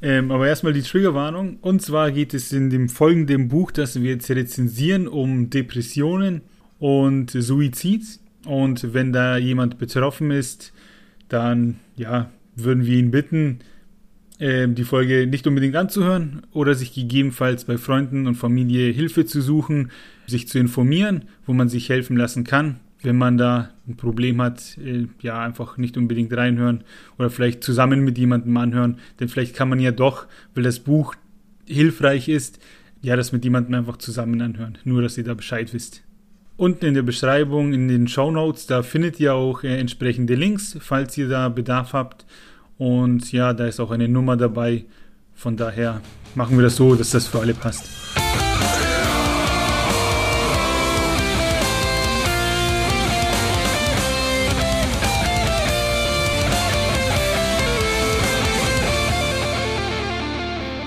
Ähm, aber erstmal die Triggerwarnung. Und zwar geht es in dem folgenden Buch, das wir jetzt rezensieren, um Depressionen und Suizid. Und wenn da jemand betroffen ist, dann ja, würden wir ihn bitten, äh, die Folge nicht unbedingt anzuhören oder sich gegebenenfalls bei Freunden und Familie Hilfe zu suchen, sich zu informieren, wo man sich helfen lassen kann. Wenn man da ein Problem hat, äh, ja, einfach nicht unbedingt reinhören oder vielleicht zusammen mit jemandem anhören, denn vielleicht kann man ja doch, weil das Buch hilfreich ist, ja, das mit jemandem einfach zusammen anhören. Nur, dass ihr da Bescheid wisst. Unten in der Beschreibung, in den Show Notes, da findet ihr auch äh, entsprechende Links, falls ihr da Bedarf habt. Und ja, da ist auch eine Nummer dabei. Von daher machen wir das so, dass das für alle passt.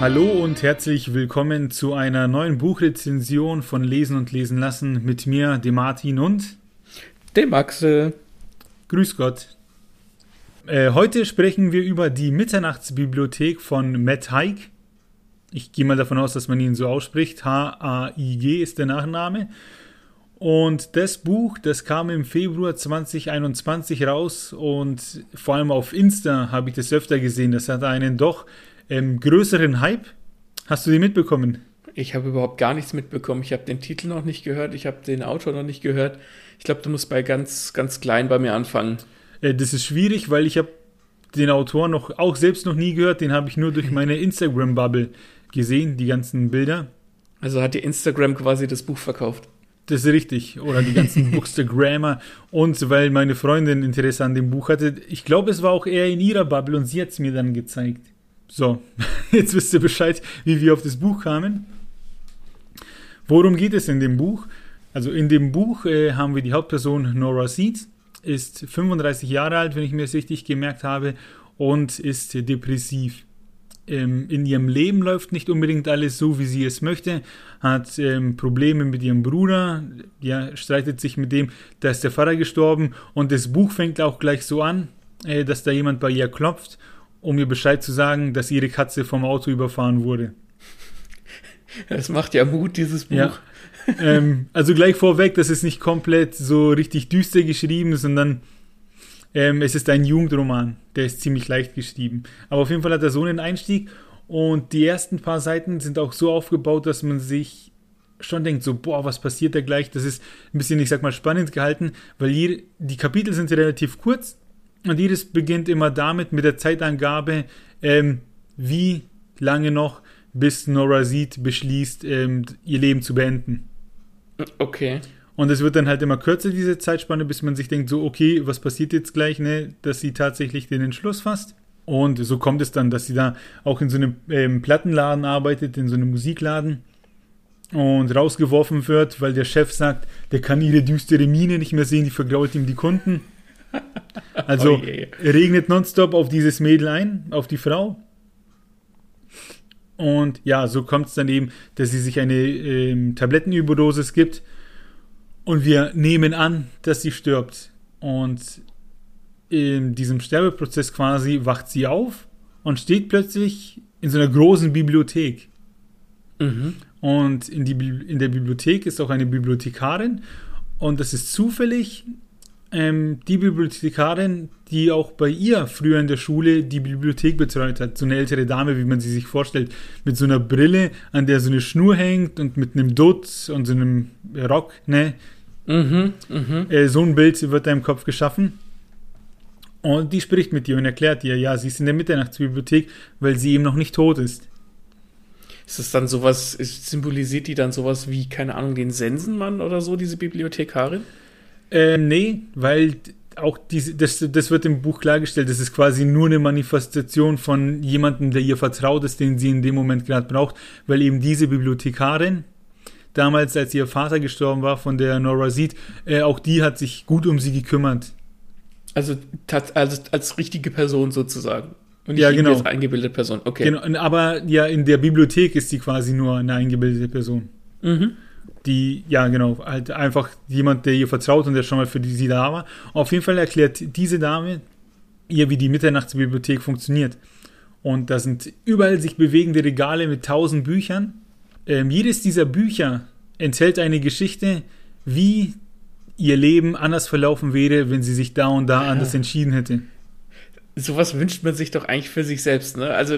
Hallo und herzlich willkommen zu einer neuen Buchrezension von Lesen und Lesen lassen mit mir, dem Martin und dem Axel. Grüß Gott. Äh, heute sprechen wir über die Mitternachtsbibliothek von Matt Haig. Ich gehe mal davon aus, dass man ihn so ausspricht. H-A-I-G ist der Nachname. Und das Buch, das kam im Februar 2021 raus und vor allem auf Insta habe ich das öfter gesehen. Das hat einen doch ähm, größeren Hype. Hast du die mitbekommen? Ich habe überhaupt gar nichts mitbekommen. Ich habe den Titel noch nicht gehört, ich habe den Autor noch nicht gehört. Ich glaube, du musst bei ganz, ganz klein bei mir anfangen. Äh, das ist schwierig, weil ich habe den Autor noch auch selbst noch nie gehört. Den habe ich nur durch meine Instagram-Bubble gesehen, die ganzen Bilder. Also hat dir Instagram quasi das Buch verkauft. Das ist richtig. Oder die ganzen Bookstagrammer. Und weil meine Freundin Interesse an dem Buch hatte. Ich glaube, es war auch eher in ihrer Bubble und sie hat es mir dann gezeigt. So, jetzt wisst ihr Bescheid, wie wir auf das Buch kamen. Worum geht es in dem Buch? Also in dem Buch äh, haben wir die Hauptperson Nora Seed, ist 35 Jahre alt, wenn ich mir das richtig gemerkt habe, und ist depressiv. Ähm, in ihrem Leben läuft nicht unbedingt alles so, wie sie es möchte, hat ähm, Probleme mit ihrem Bruder, ja, streitet sich mit dem, da ist der Vater gestorben und das Buch fängt auch gleich so an, äh, dass da jemand bei ihr klopft um ihr Bescheid zu sagen, dass ihre Katze vom Auto überfahren wurde. Das macht ja Mut, dieses Buch. Ja. ähm, also gleich vorweg, das ist nicht komplett so richtig düster geschrieben, sondern ähm, es ist ein Jugendroman. Der ist ziemlich leicht geschrieben. Aber auf jeden Fall hat er so einen Einstieg und die ersten paar Seiten sind auch so aufgebaut, dass man sich schon denkt, so, boah, was passiert da gleich? Das ist ein bisschen, ich sag mal, spannend gehalten, weil hier, die Kapitel sind relativ kurz, und jedes beginnt immer damit, mit der Zeitangabe, ähm, wie lange noch, bis Nora Seed beschließt, ähm, ihr Leben zu beenden. Okay. Und es wird dann halt immer kürzer, diese Zeitspanne, bis man sich denkt, so, okay, was passiert jetzt gleich, ne, dass sie tatsächlich den Entschluss fasst. Und so kommt es dann, dass sie da auch in so einem ähm, Plattenladen arbeitet, in so einem Musikladen und rausgeworfen wird, weil der Chef sagt, der kann ihre düstere Miene nicht mehr sehen, die vergrault ihm die Kunden. Also oh regnet nonstop auf dieses Mädel ein, auf die Frau. Und ja, so kommt es dann eben, dass sie sich eine ähm, Tablettenüberdosis gibt. Und wir nehmen an, dass sie stirbt. Und in diesem Sterbeprozess quasi wacht sie auf und steht plötzlich in so einer großen Bibliothek. Mhm. Und in, die, in der Bibliothek ist auch eine Bibliothekarin. Und das ist zufällig ähm, die Bibliothekarin, die auch bei ihr früher in der Schule die Bibliothek betreut hat. So eine ältere Dame, wie man sie sich vorstellt, mit so einer Brille, an der so eine Schnur hängt und mit einem Dutt und so einem Rock, ne? Mhm, mh. äh, so ein Bild wird da im Kopf geschaffen. Und die spricht mit ihr und erklärt ihr, ja, sie ist in der Mitternachtsbibliothek, weil sie eben noch nicht tot ist. Ist es dann sowas, symbolisiert die dann sowas wie, keine Ahnung, den Sensenmann oder so, diese Bibliothekarin? Ähm, nee, weil auch diese, das, das wird im Buch klargestellt, das ist quasi nur eine Manifestation von jemandem, der ihr vertraut ist, den sie in dem Moment gerade braucht, weil eben diese Bibliothekarin, damals, als ihr Vater gestorben war, von der Nora sieht, äh, auch die hat sich gut um sie gekümmert. Also, also als richtige Person sozusagen. Und nicht ja, genau. als eingebildete Person, okay. Genau, aber ja, in der Bibliothek ist sie quasi nur eine eingebildete Person. Mhm die, ja genau, halt einfach jemand, der ihr vertraut und der schon mal für die, sie da war. Auf jeden Fall erklärt diese Dame ihr, wie die Mitternachtsbibliothek funktioniert. Und da sind überall sich bewegende Regale mit tausend Büchern. Ähm, jedes dieser Bücher enthält eine Geschichte, wie ihr Leben anders verlaufen wäre, wenn sie sich da und da Ja. anders entschieden hätte. Sowas wünscht man sich doch eigentlich für sich selbst, ne? Also,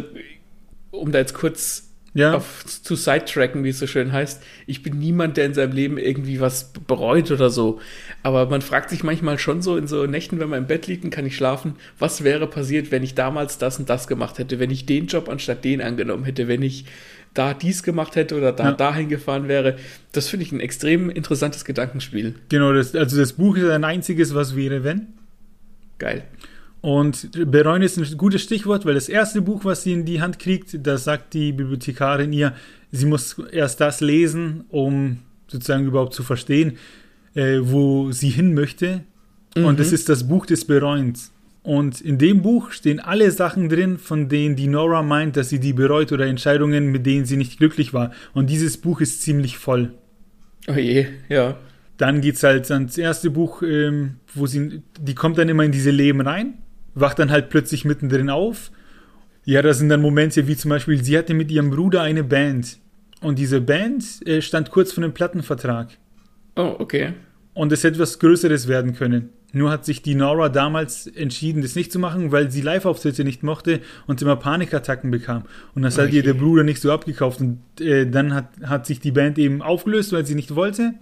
um da jetzt kurz Ja, auf, zu sidetracken, wie es so schön heißt. Ich bin niemand, der in seinem Leben irgendwie was bereut oder so. Aber man fragt sich manchmal schon so in so Nächten, wenn man im Bett liegt und kann nicht schlafen, was wäre passiert, wenn ich damals das und das gemacht hätte, wenn ich den Job anstatt den angenommen hätte, wenn ich da dies gemacht hätte oder da Ja. dahin gefahren wäre. Das finde ich ein extrem interessantes Gedankenspiel. genau. Das, also das Buch ist ein einziges, was wäre, wenn. Geil. Und bereuen ist ein gutes Stichwort, weil das erste Buch, was sie in die Hand kriegt, da sagt die Bibliothekarin ihr, sie muss erst das lesen, um sozusagen überhaupt zu verstehen, äh, wo sie hin möchte. Und das Mhm. ist das Buch des Bereuens. Und in dem Buch stehen alle Sachen drin, von denen die Nora meint, dass sie die bereut oder Entscheidungen, mit denen sie nicht glücklich war. Und dieses Buch ist ziemlich voll. Oh je, ja. Dann geht's halt ans erste Buch, ähm, wo sie, die kommt dann immer in diese Leben rein, wacht dann halt plötzlich mittendrin auf. Ja, da sind dann Momente wie zum Beispiel, sie hatte mit ihrem Bruder eine Band. Und diese Band äh, stand kurz vor einem Plattenvertrag. Oh, okay. Und es hätte was Größeres werden können. Nur hat sich die Nora damals entschieden, das nicht zu machen, weil sie Live-Auftritte nicht mochte und immer Panikattacken bekam. Und das hat Okay. ihr der Bruder nicht so abgekauft. Und äh, dann hat, hat sich die Band eben aufgelöst, weil sie nicht wollte.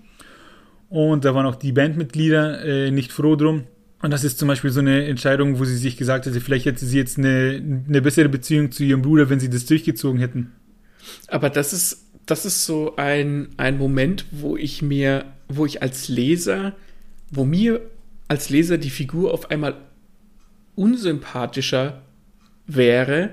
Und da waren auch die Bandmitglieder äh, nicht froh drum. Und das ist zum Beispiel so eine Entscheidung, wo sie sich gesagt hätte, vielleicht hätte sie jetzt eine, eine bessere Beziehung zu ihrem Bruder, wenn sie das durchgezogen hätten. Aber das ist, das ist so ein, ein Moment, wo ich mir, wo ich als Leser, wo mir als Leser die Figur auf einmal unsympathischer wäre,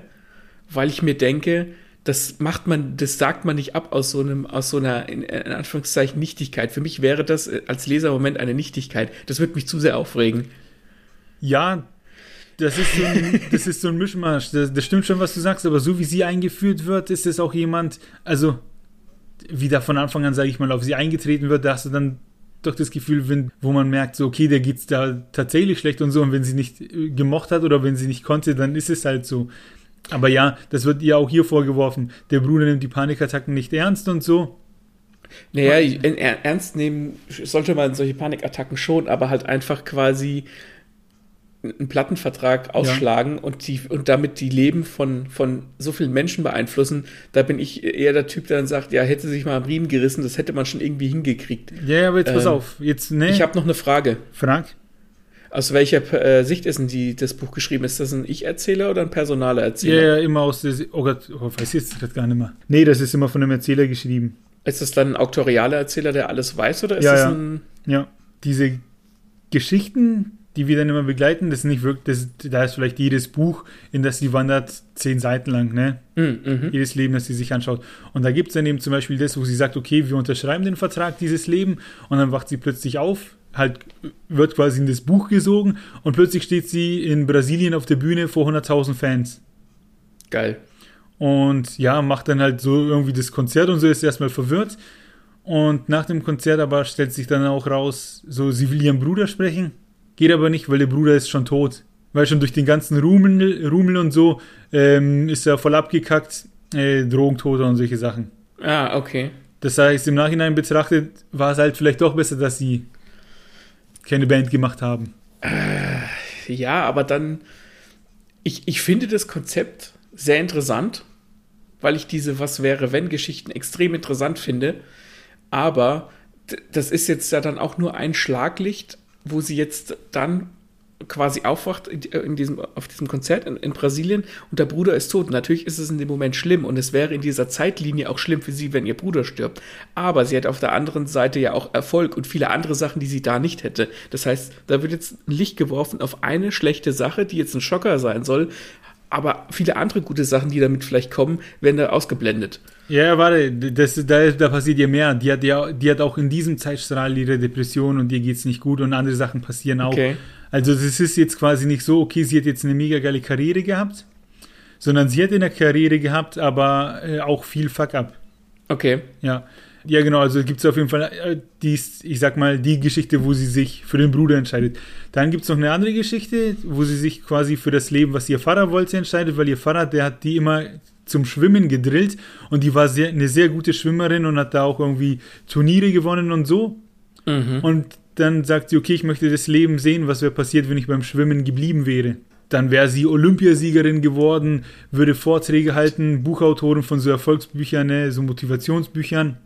weil ich mir denke, das macht man, das sagt man nicht ab aus so einem, aus so einer, in, in Anführungszeichen, Nichtigkeit. Für mich wäre das äh, als Leser im Moment eine Nichtigkeit. Das würde mich zu sehr aufregen. Ja, das ist so ein, das ist so ein Mischmasch. Das, das stimmt schon, was du sagst, aber so wie sie eingeführt wird, ist es auch jemand, also wie da von Anfang an, sage ich mal, auf sie eingetreten wird, da hast du dann doch das Gefühl, wenn, wo man merkt, so, okay, der geht's da tatsächlich schlecht und so, und wenn sie nicht äh, gemocht hat oder wenn sie nicht konnte, dann ist es halt so. Aber ja, das wird ihr auch hier vorgeworfen. Der Bruder nimmt die Panikattacken nicht ernst und so. Naja, er, ernst nehmen sollte man solche Panikattacken schon, aber halt einfach quasi einen Plattenvertrag ausschlagen und, die, und damit die Leben von, von so vielen Menschen beeinflussen. Da bin ich eher der Typ, der dann sagt, ja, hätte sich mal am Riemen gerissen, das hätte man schon irgendwie hingekriegt. Ja, ja, aber jetzt pass Ähm, auf. Jetzt, ne, Ich habe noch eine Frage. frag. Aus welcher äh, Sicht ist denn die, das Buch geschrieben? Ist das ein Ich-Erzähler oder ein personaler Ja, Erzähler? ja, immer aus der, oh Gott, oh, weiß ich jetzt grad gar nicht mehr. Nee, das ist immer von einem Erzähler geschrieben. Ist das dann ein auktorialer Erzähler, der alles weiß, oder ist Ja, das ja. ein. Ja, diese Geschichten, die wir dann immer begleiten, das ist nicht wirklich, das, da ist vielleicht jedes Buch, in das sie wandert, zehn Seiten lang, ne? Mhm, mhm. Jedes Leben, das sie sich anschaut. Und da gibt es dann eben zum Beispiel das, wo sie sagt, okay, wir unterschreiben den Vertrag, dieses Leben, und dann wacht sie plötzlich auf, halt wird quasi in das Buch gesogen, und plötzlich steht sie in Brasilien auf der Bühne vor 100.000 Fans. Geil. Und ja, macht dann halt so irgendwie das Konzert und so, ist erstmal verwirrt. Und nach dem Konzert aber stellt sich dann auch raus, so, sie will ihren Bruder sprechen, geht aber nicht, weil der Bruder ist schon tot. Weil schon durch den ganzen Rumel, Rumel und so ähm, ist er voll abgekackt, äh, Drogentoter und solche Sachen. Ah, okay. Das heißt, im Nachhinein betrachtet war es halt vielleicht doch besser, dass sie keine Band gemacht haben. Ja, aber dann, ich, ich finde das Konzept sehr interessant, weil ich diese Was wäre, wenn Geschichten extrem interessant finde. Aber das ist jetzt ja dann auch nur ein Schlaglicht, wo sie jetzt dann quasi aufwacht in, in diesem, auf diesem Konzert in, in Brasilien und der Bruder ist tot. Natürlich ist es in dem Moment schlimm und es wäre in dieser Zeitlinie auch schlimm für sie, wenn ihr Bruder stirbt. Aber sie hat auf der anderen Seite ja auch Erfolg und viele andere Sachen, die sie da nicht hätte. Das heißt, da wird jetzt ein Licht geworfen auf eine schlechte Sache, die jetzt ein Schocker sein soll. Aber viele andere gute Sachen, die damit vielleicht kommen, werden da ausgeblendet. Ja, ja, warte, das, da, da passiert ja mehr. Die hat ja, die hat auch in diesem Zeitstrahl ihre Depression und ihr geht's nicht gut und andere Sachen passieren auch. Okay. Also das ist jetzt quasi nicht so, okay, sie hat jetzt eine mega geile Karriere gehabt, sondern sie hat eine Karriere gehabt, aber äh, auch viel Fuck up. Okay. Ja. Ja, genau, also gibt es auf jeden Fall äh, die, ich sag mal, die Geschichte, wo sie sich für den Bruder entscheidet. Dann gibt es noch eine andere Geschichte, wo sie sich quasi für das Leben, was ihr Vater wollte, entscheidet, weil ihr Vater, der hat die immer zum Schwimmen gedrillt und die war sehr, eine sehr gute Schwimmerin und hat da auch irgendwie Turniere gewonnen und so. Mhm. Und dann sagt sie, okay, ich möchte das Leben sehen, was wäre passiert, wenn ich beim Schwimmen geblieben wäre. Dann wäre sie Olympiasiegerin geworden, würde Vorträge halten, Buchautorin von so Erfolgsbüchern, ne, so Motivationsbüchern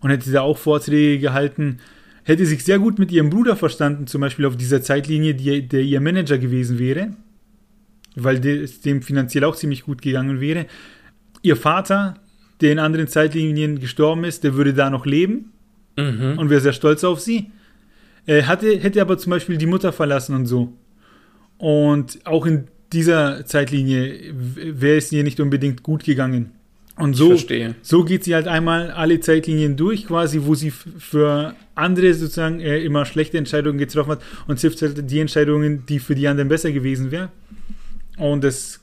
und hätte da auch Vorträge gehalten. Hätte sich sehr gut mit ihrem Bruder verstanden, zum Beispiel auf dieser Zeitlinie, die, der ihr Manager gewesen wäre, weil es dem finanziell auch ziemlich gut gegangen wäre. Ihr Vater, der in anderen Zeitlinien gestorben ist, der würde da noch leben mhm. und wäre sehr stolz auf sie. Er hatte, hätte aber zum Beispiel die Mutter verlassen und so. Und auch in dieser Zeitlinie wäre es ihr nicht unbedingt gut gegangen. Und so, so geht sie halt einmal alle Zeitlinien durch, quasi, wo sie für andere sozusagen äh, immer schlechte Entscheidungen getroffen hat und trifft halt die Entscheidungen, die für die anderen besser gewesen wären. Und das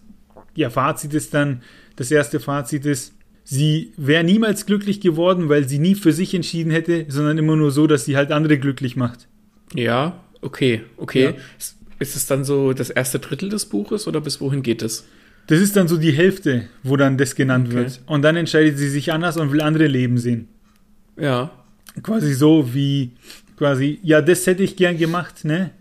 ja, Fazit ist dann, das erste Fazit ist, sie wäre niemals glücklich geworden, weil sie nie für sich entschieden hätte, sondern immer nur so, dass sie halt andere glücklich macht. Ja, okay, okay. Ja. Ist es dann so das erste Drittel des Buches oder bis wohin geht es? Das ist dann so die Hälfte, wo dann das genannt okay. wird. Und dann entscheidet sie sich anders und will andere Leben sehen. Ja. Quasi so wie, quasi, ja, das hätte ich gern gemacht, ne?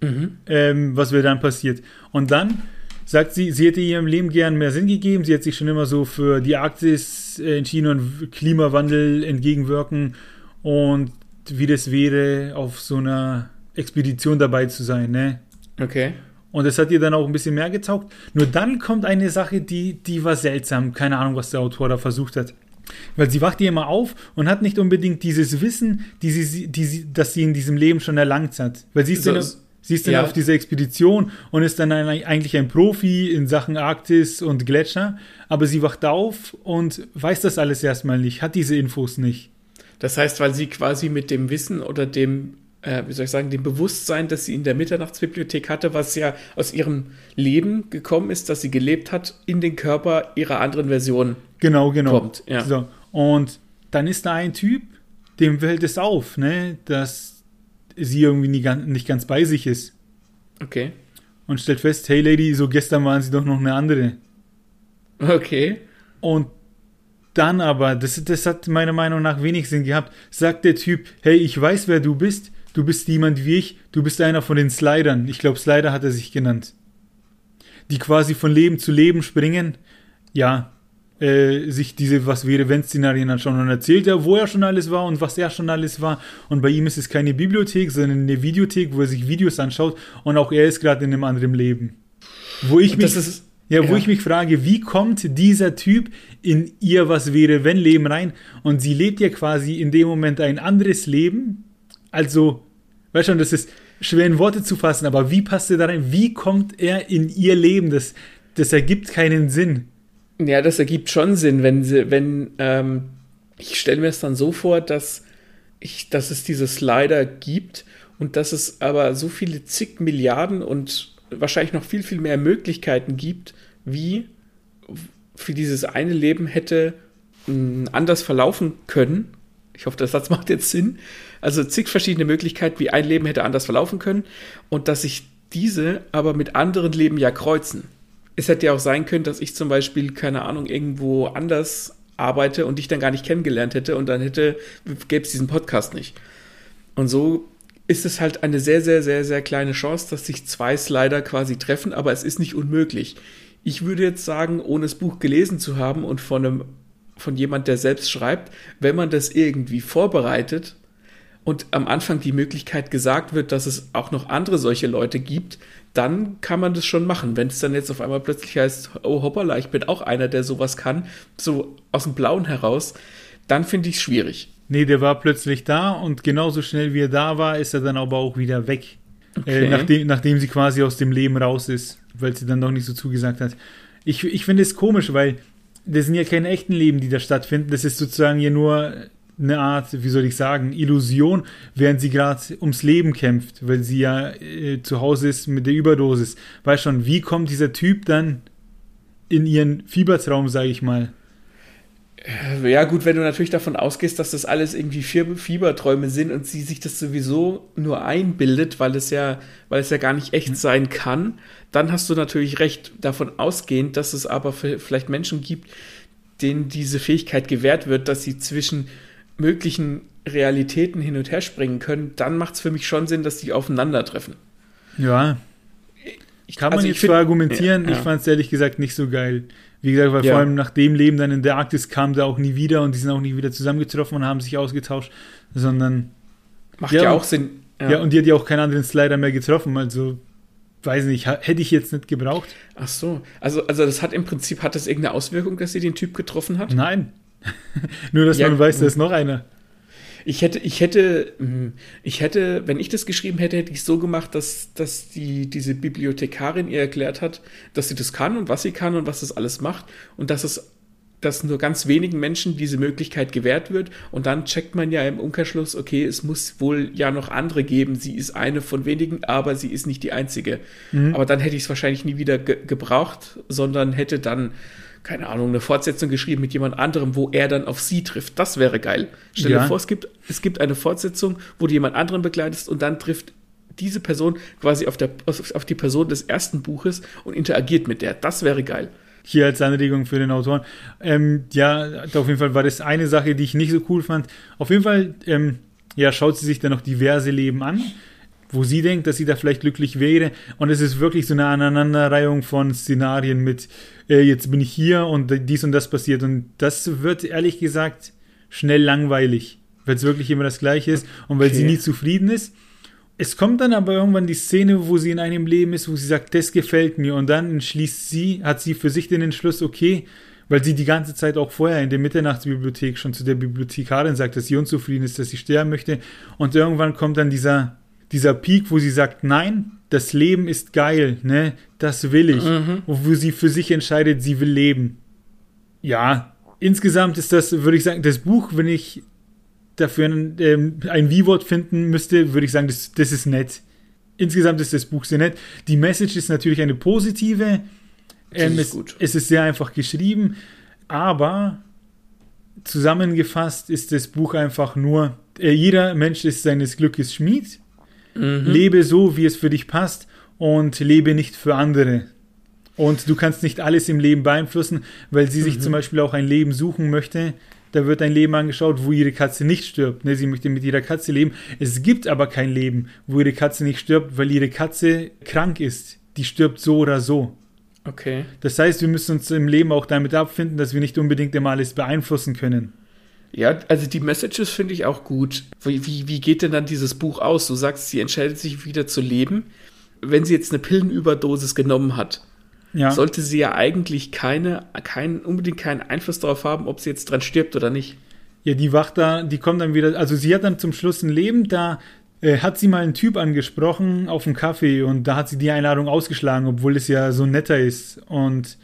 Mhm. Ähm, was wäre dann passiert? Und dann sagt sie, sie hätte ihrem Leben gern mehr Sinn gegeben. Sie hat sich schon immer so für die Arktis äh, entschieden und Klimawandel entgegenwirken und wie das wäre, auf so einer Expedition dabei zu sein, ne? Okay. Und das hat ihr dann auch ein bisschen mehr getaugt. Nur dann kommt eine Sache, die, die war seltsam. Keine Ahnung, was der Autor da versucht hat. Weil sie wacht ihr immer auf und hat nicht unbedingt dieses Wissen, die sie, die sie, das sie in diesem Leben schon erlangt hat. Weil sie ist, so, sie ist dann ja. auf dieser Expedition und ist dann ein, eigentlich ein Profi in Sachen Arktis und Gletscher. Aber sie wacht auf und weiß das alles erstmal nicht, hat diese Infos nicht. Das heißt, weil sie quasi mit dem Wissen oder dem äh, wie soll ich sagen, dem Bewusstsein, das sie in der Mitternachtsbibliothek hatte, was ja aus ihrem Leben gekommen ist, dass sie gelebt hat, in den Körper ihrer anderen Version genau, genau. kommt. Ja. So. Und dann ist da ein Typ, dem fällt es auf, ne, dass sie irgendwie nie, nicht ganz bei sich ist. Okay. Und stellt fest, hey Lady, so gestern waren sie doch noch eine andere. Okay. Und dann aber, das, das hat meiner Meinung nach wenig Sinn gehabt, sagt der Typ, hey, ich weiß, wer du bist, du bist jemand wie ich, du bist einer von den Slidern. Ich glaube, Slider hat er sich genannt. Die quasi von Leben zu Leben springen. Ja, äh, sich diese Was wäre wenn Szenarien anschauen und erzählt er, wo er schon alles war und was er schon alles war. Und bei ihm ist es keine Bibliothek, sondern eine Videothek, wo er sich Videos anschaut und auch er ist gerade in einem anderen Leben. Wo ich mich, ist, ja, wo ja. ich mich frage, wie kommt dieser Typ in ihr Was wäre wenn Leben rein? Und sie lebt ja quasi in dem Moment ein anderes Leben. Also Weißt schon, das ist schwer in Worte zu fassen, aber wie passt er da rein? Wie kommt er in ihr Leben? Das, das ergibt keinen Sinn. Ja, das ergibt schon Sinn, wenn sie, wenn, ähm, ich stelle mir es dann so vor, dass ich, dass es diese Slider gibt und dass es aber so viele zig Milliarden und wahrscheinlich noch viel, viel mehr Möglichkeiten gibt, wie für dieses eine Leben hätte anders verlaufen können. Ich hoffe, der Satz macht jetzt Sinn. Also zig verschiedene Möglichkeiten, wie ein Leben hätte anders verlaufen können und dass sich diese aber mit anderen Leben ja kreuzen. Es hätte ja auch sein können, dass ich zum Beispiel, keine Ahnung, irgendwo anders arbeite und dich dann gar nicht kennengelernt hätte und dann hätte, gäbe es diesen Podcast nicht. Und so ist es halt eine sehr, sehr, sehr, sehr kleine Chance, dass sich zwei Slider quasi treffen, aber es ist nicht unmöglich. Ich würde jetzt sagen, ohne das Buch gelesen zu haben und von einem, von jemand, der selbst schreibt, wenn man das irgendwie vorbereitet und am Anfang die Möglichkeit gesagt wird, dass es auch noch andere solche Leute gibt, dann kann man das schon machen. Wenn es dann jetzt auf einmal plötzlich heißt, oh hoppala, ich bin auch einer, der sowas kann, so aus dem Blauen heraus, dann finde ich es schwierig. Nee, der war plötzlich da und genauso schnell wie er da war, ist er dann aber auch wieder weg. Äh, okay. Äh, nachdem, nachdem sie quasi aus dem Leben raus ist, weil sie dann doch nicht so zugesagt hat. Ich, ich finde es komisch, weil das sind ja keine echten Leben, die da stattfinden. Das ist sozusagen ja nur eine Art, wie soll ich sagen, Illusion, während sie gerade ums Leben kämpft, weil sie ja äh, zu Hause ist mit der Überdosis. Weiß schon, wie kommt dieser Typ dann in ihren Fiebertraum, sage ich mal? Äh, ja, gut, wenn du natürlich davon ausgehst, dass das alles irgendwie Fieberträume sind und sie sich das sowieso nur einbildet, weil es ja, weil es ja gar nicht echt sein kann, dann hast du natürlich recht davon ausgehend, dass es aber vielleicht Menschen gibt, denen diese Fähigkeit gewährt wird, dass sie zwischen möglichen Realitäten hin und her springen können, dann macht es für mich schon Sinn, dass die aufeinandertreffen. Ja. Ich, Kann man also jetzt find, argumentieren, ja, ja. ich fand es ehrlich gesagt nicht so geil. Wie gesagt, weil ja. vor allem nach dem Leben dann in der Arktis kam der auch nie wieder und die sind auch nie wieder zusammengetroffen und haben sich ausgetauscht, sondern. Macht ja, auch Sinn. Ja. und die hat ja auch keinen anderen Slider mehr getroffen, also weiß nicht, hätte ich jetzt nicht gebraucht. Ach so, also, also das hat im Prinzip, hat das irgendeine Auswirkung, dass sie den Typ getroffen hat? Nein. Nur, dass man weiß, da ist noch einer. Ich hätte, ich hätte, hm, ich hätte, wenn ich das geschrieben hätte, hätte ich so gemacht, dass, dass die, diese Bibliothekarin ihr erklärt hat, dass sie das kann und was sie kann und was das alles macht und dass es dass nur ganz wenigen Menschen diese Möglichkeit gewährt wird und dann checkt man ja im Umkehrschluss, okay, es muss wohl ja noch andere geben. Sie ist eine von wenigen, aber sie ist nicht die einzige. Mhm. Aber dann hätte ich es wahrscheinlich nie wieder ge gebraucht, sondern hätte dann keine Ahnung, eine Fortsetzung geschrieben mit jemand anderem, wo er dann auf sie trifft. Das wäre geil. Stell dir ja. vor, es gibt, es gibt eine Fortsetzung, wo du jemand anderen begleitest und dann trifft diese Person quasi auf, der, auf die Person des ersten Buches und interagiert mit der. Das wäre geil. Hier als Anregung für den Autoren. Ähm, ja, auf jeden Fall war das eine Sache, die ich nicht so cool fand. Auf jeden Fall, ähm, ja, schaut sie sich dann noch diverse Leben an wo sie denkt, dass sie da vielleicht glücklich wäre. Und es ist wirklich so eine Aneinanderreihung von Szenarien mit, äh, jetzt bin ich hier und dies und das passiert. Und das wird ehrlich gesagt schnell langweilig, weil es wirklich immer das Gleiche ist und weil okay. sie nie zufrieden ist. Es kommt dann aber irgendwann die Szene, wo sie in einem Leben ist, wo sie sagt, das gefällt mir. Und dann entschließt sie, hat sie für sich den Entschluss, okay, weil sie die ganze Zeit auch vorher in der Mitternachtsbibliothek schon zu der Bibliothekarin sagt, dass sie unzufrieden ist, dass sie sterben möchte. Und irgendwann kommt dann dieser dieser Peak, wo sie sagt, nein, das Leben ist geil, ne, das will ich. Mhm. Wo sie für sich entscheidet, sie will leben. Ja, insgesamt ist das, würde ich sagen, das Buch, wenn ich dafür ein, ähm, ein Wie-Wort finden müsste, würde ich sagen, das, das ist nett. Insgesamt ist das Buch sehr nett. Die Message ist natürlich eine positive. Ähm, es, es ist sehr einfach geschrieben, aber zusammengefasst ist das Buch einfach nur, äh, jeder Mensch ist seines Glückes Schmied Mhm. Lebe so, wie es für dich passt und lebe nicht für andere. Und du kannst nicht alles im Leben beeinflussen, weil sie sich mhm. zum Beispiel auch ein Leben suchen möchte. Da wird ein Leben angeschaut, wo ihre Katze nicht stirbt. Ne, sie möchte mit ihrer Katze leben. Es gibt aber kein Leben, wo ihre Katze nicht stirbt, weil ihre Katze krank ist. Die stirbt so oder so. Okay. Das heißt, wir müssen uns im Leben auch damit abfinden, dass wir nicht unbedingt immer alles beeinflussen können. Ja, also die Messages finde ich auch gut. Wie, wie, wie geht denn dann dieses Buch aus? Du sagst, sie entscheidet sich wieder zu leben. Wenn sie jetzt eine Pillenüberdosis genommen hat, ja. sollte sie ja eigentlich keine, kein, unbedingt keinen Einfluss darauf haben, ob sie jetzt dran stirbt oder nicht. Ja, die wacht da, die kommt dann wieder, also sie hat dann zum Schluss ein Leben, da äh, hat sie mal einen Typ angesprochen auf dem Kaffee und da hat sie die Einladung ausgeschlagen, obwohl es ja so netter ist. Und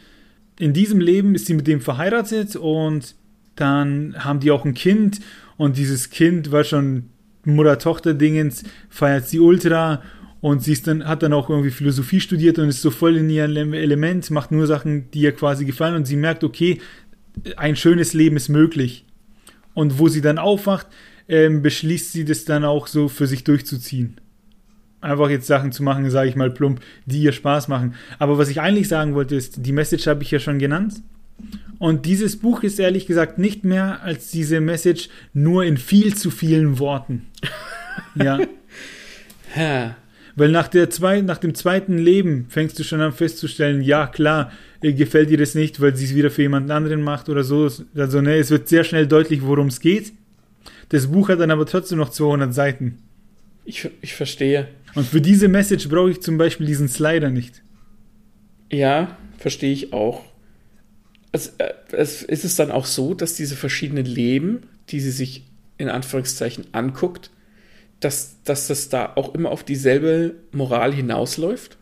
in diesem Leben ist sie mit dem verheiratet und dann haben die auch ein Kind und dieses Kind war schon Mutter-Tochter-Dingens, feiert sie ultra und sie ist dann, hat dann auch irgendwie Philosophie studiert und ist so voll in ihrem Element, macht nur Sachen, die ihr quasi gefallen und sie merkt, okay, ein schönes Leben ist möglich. Und wo sie dann aufwacht, ähm, beschließt sie das dann auch so für sich durchzuziehen. Einfach jetzt Sachen zu machen, sage ich mal plump, die ihr Spaß machen. Aber was ich eigentlich sagen wollte, ist, die Message habe ich ja schon genannt. Und dieses Buch ist ehrlich gesagt nicht mehr als diese Message nur in viel zu vielen Worten. ja. Weil nach, der zwei, nach dem zweiten Leben fängst du schon an festzustellen, ja klar, gefällt dir das nicht, weil sie es wieder für jemand anderen macht oder so. Also ne, es wird sehr schnell deutlich, worum es geht. Das Buch hat dann aber trotzdem noch 200 Seiten. Ich, ich verstehe. Und für diese Message brauche ich zum Beispiel diesen Slider nicht. Ja, verstehe ich auch es, äh, es, ist es dann auch so, dass diese verschiedenen Leben, die sie sich in Anführungszeichen anguckt, dass, dass das da auch immer auf dieselbe Moral hinausläuft?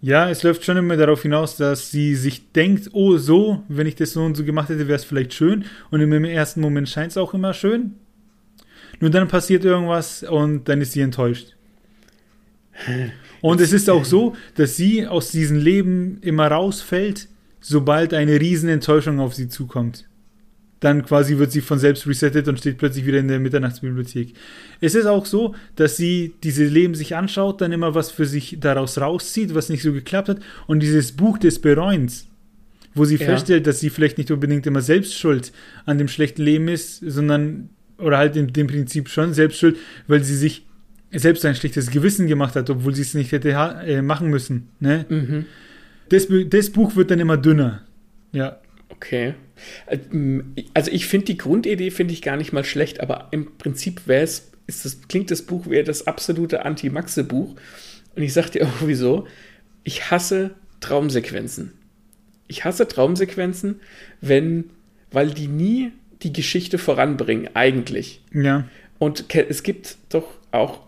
Ja, es läuft schon immer darauf hinaus, dass sie sich denkt, oh so, wenn ich das so und so gemacht hätte, wäre es vielleicht schön. Und im ersten Moment scheint es auch immer schön. Nur dann passiert irgendwas und dann ist sie enttäuscht. Und es ist auch so, dass sie aus diesem Leben immer rausfällt, sobald eine Riesenenttäuschung auf sie zukommt. dann quasi wird sie von selbst resettet und steht plötzlich wieder in der Mitternachtsbibliothek. Es ist auch so, dass sie diese Leben sich anschaut, dann immer was für sich daraus rauszieht, was nicht so geklappt hat. Und dieses Buch des Bereuens, wo sie ja. feststellt, dass sie vielleicht nicht unbedingt immer selbst schuld an dem schlechten Leben ist, sondern, oder halt in dem Prinzip schon selbst schuld, weil sie sich selbst ein schlechtes Gewissen gemacht hat, obwohl sie es nicht hätte äh, machen müssen. Ne? Mhm. Das, das Buch wird dann immer dünner. Ja. Okay. Also ich finde die Grundidee finde ich gar nicht mal schlecht, aber im Prinzip wäre es, ist das, klingt das Buch wie das absolute Anti-Maxe-Buch. Und ich sag dir auch wieso. Ich hasse Traumsequenzen. Ich hasse Traumsequenzen, wenn, weil die nie die Geschichte voranbringen, eigentlich. Ja. Und es gibt doch auch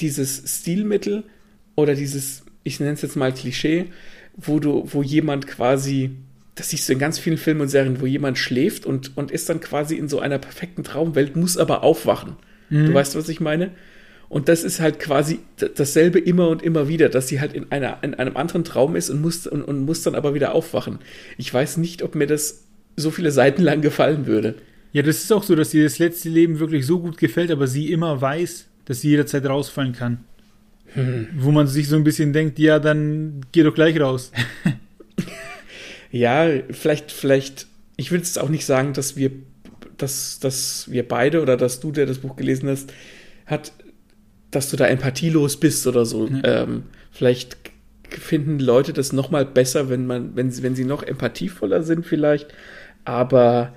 dieses Stilmittel oder dieses, ich nenne es jetzt mal Klischee, wo du, wo jemand quasi das siehst du in ganz vielen Filmen und Serien, wo jemand schläft und, und ist dann quasi in so einer perfekten Traumwelt, muss aber aufwachen. Mhm. Du weißt, was ich meine? Und das ist halt quasi dasselbe immer und immer wieder, dass sie halt in, einer, in einem anderen Traum ist und muss, und, und muss dann aber wieder aufwachen. Ich weiß nicht, ob mir das so viele Seiten lang gefallen würde. Ja, das ist auch so, dass ihr das letzte Leben wirklich so gut gefällt, aber sie immer weiß, dass sie jederzeit rausfallen kann. Hm. Wo man sich so ein bisschen denkt, ja, dann geh doch gleich raus. ja, vielleicht, vielleicht, ich will jetzt auch nicht sagen, dass wir, dass, dass wir beide oder dass du, der das Buch gelesen hast, hat, dass du da empathielos bist oder so. Mhm. Ähm, vielleicht finden Leute das noch mal besser, wenn man, wenn sie, wenn sie noch empathievoller sind vielleicht. Aber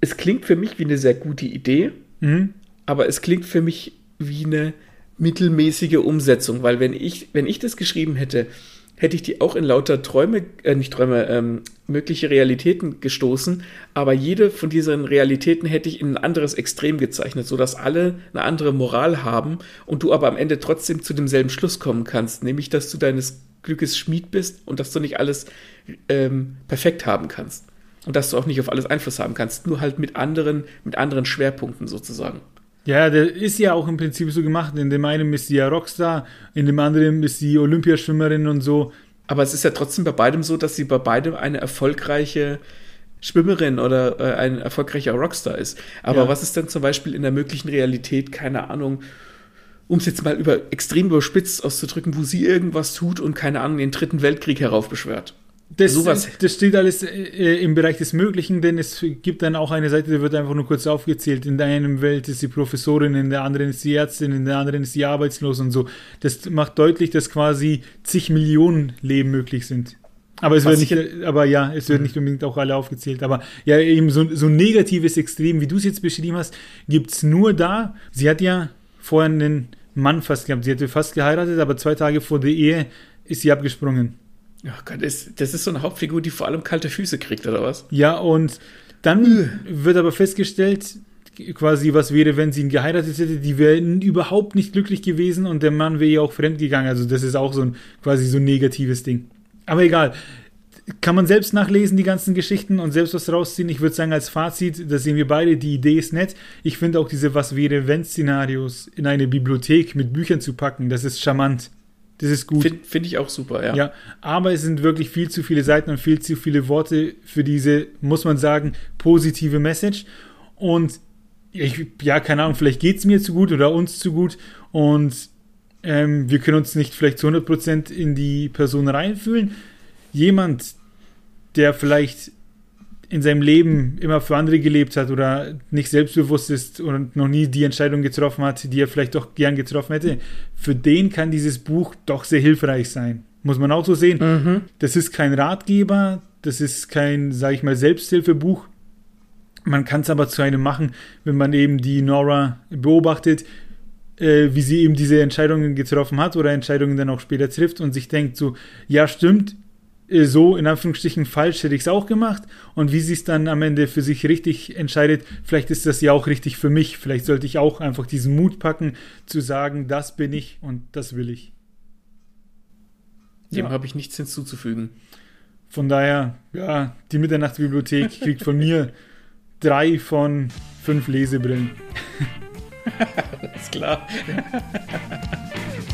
es klingt für mich wie eine sehr gute Idee. Mhm. Aber es klingt für mich wie eine mittelmäßige Umsetzung, weil wenn ich, wenn ich das geschrieben hätte, hätte ich die auch in lauter Träume, äh, nicht Träume, ähm, mögliche Realitäten gestoßen, aber jede von diesen Realitäten hätte ich in ein anderes Extrem gezeichnet, sodass alle eine andere Moral haben und du aber am Ende trotzdem zu demselben Schluss kommen kannst, nämlich dass du deines Glückes Schmied bist und dass du nicht alles ähm, perfekt haben kannst. Und dass du auch nicht auf alles Einfluss haben kannst, nur halt mit anderen, mit anderen Schwerpunkten sozusagen. Ja, der ist ja auch im Prinzip so gemacht. In dem einen ist sie ja Rockstar, in dem anderen ist sie Olympiaschwimmerin und so. Aber es ist ja trotzdem bei beidem so, dass sie bei beidem eine erfolgreiche Schwimmerin oder äh, ein erfolgreicher Rockstar ist. Aber ja. was ist denn zum Beispiel in der möglichen Realität, keine Ahnung, um es jetzt mal über extrem überspitzt auszudrücken, wo sie irgendwas tut und keine Ahnung, den dritten Weltkrieg heraufbeschwört? Das, Sowas. das steht alles äh, im Bereich des Möglichen, denn es gibt dann auch eine Seite, die wird einfach nur kurz aufgezählt. In der einen Welt ist sie Professorin, in der anderen ist sie Ärztin, in der anderen ist sie arbeitslos und so. Das macht deutlich, dass quasi zig Millionen Leben möglich sind. Aber es wird nicht, aber ja, es wird mhm. nicht unbedingt auch alle aufgezählt. Aber ja, eben so, so ein negatives Extrem, wie du es jetzt beschrieben hast, gibt es nur da. Sie hat ja vorher einen Mann fast gehabt. Sie hatte fast geheiratet, aber zwei Tage vor der Ehe ist sie abgesprungen. Ach Gott, das, das ist so eine Hauptfigur, die vor allem kalte Füße kriegt, oder was? Ja, und dann wird aber festgestellt, quasi, was wäre, wenn sie ihn geheiratet hätte, die wären überhaupt nicht glücklich gewesen und der Mann wäre ihr auch fremdgegangen. Also das ist auch so ein quasi so ein negatives Ding. Aber egal. Kann man selbst nachlesen, die ganzen Geschichten und selbst was rausziehen. Ich würde sagen, als Fazit, da sehen wir beide, die Idee ist nett. Ich finde auch diese Was wäre, wenn Szenarios in eine Bibliothek mit Büchern zu packen, das ist charmant. Das ist gut. Finde find ich auch super, ja. Ja, aber es sind wirklich viel zu viele Seiten und viel zu viele Worte für diese, muss man sagen, positive Message. Und ich, ja, keine Ahnung, vielleicht geht es mir zu gut oder uns zu gut und ähm, wir können uns nicht vielleicht zu 100% in die Person reinfühlen. Jemand, der vielleicht in seinem Leben immer für andere gelebt hat oder nicht selbstbewusst ist und noch nie die Entscheidung getroffen hat, die er vielleicht doch gern getroffen hätte, für den kann dieses Buch doch sehr hilfreich sein. Muss man auch so sehen. Mhm. Das ist kein Ratgeber, das ist kein, sag ich mal, Selbsthilfebuch. Man kann es aber zu einem machen, wenn man eben die Nora beobachtet, äh, wie sie eben diese Entscheidungen getroffen hat oder Entscheidungen dann auch später trifft und sich denkt so, ja stimmt, so in Anführungsstrichen falsch hätte ich es auch gemacht und wie sie es dann am Ende für sich richtig entscheidet, vielleicht ist das ja auch richtig für mich, vielleicht sollte ich auch einfach diesen Mut packen zu sagen, das bin ich und das will ich. Dem ja. habe ich nichts hinzuzufügen. Von daher, ja, die Mitternachtsbibliothek kriegt von mir drei von fünf Lesebrillen. Alles klar.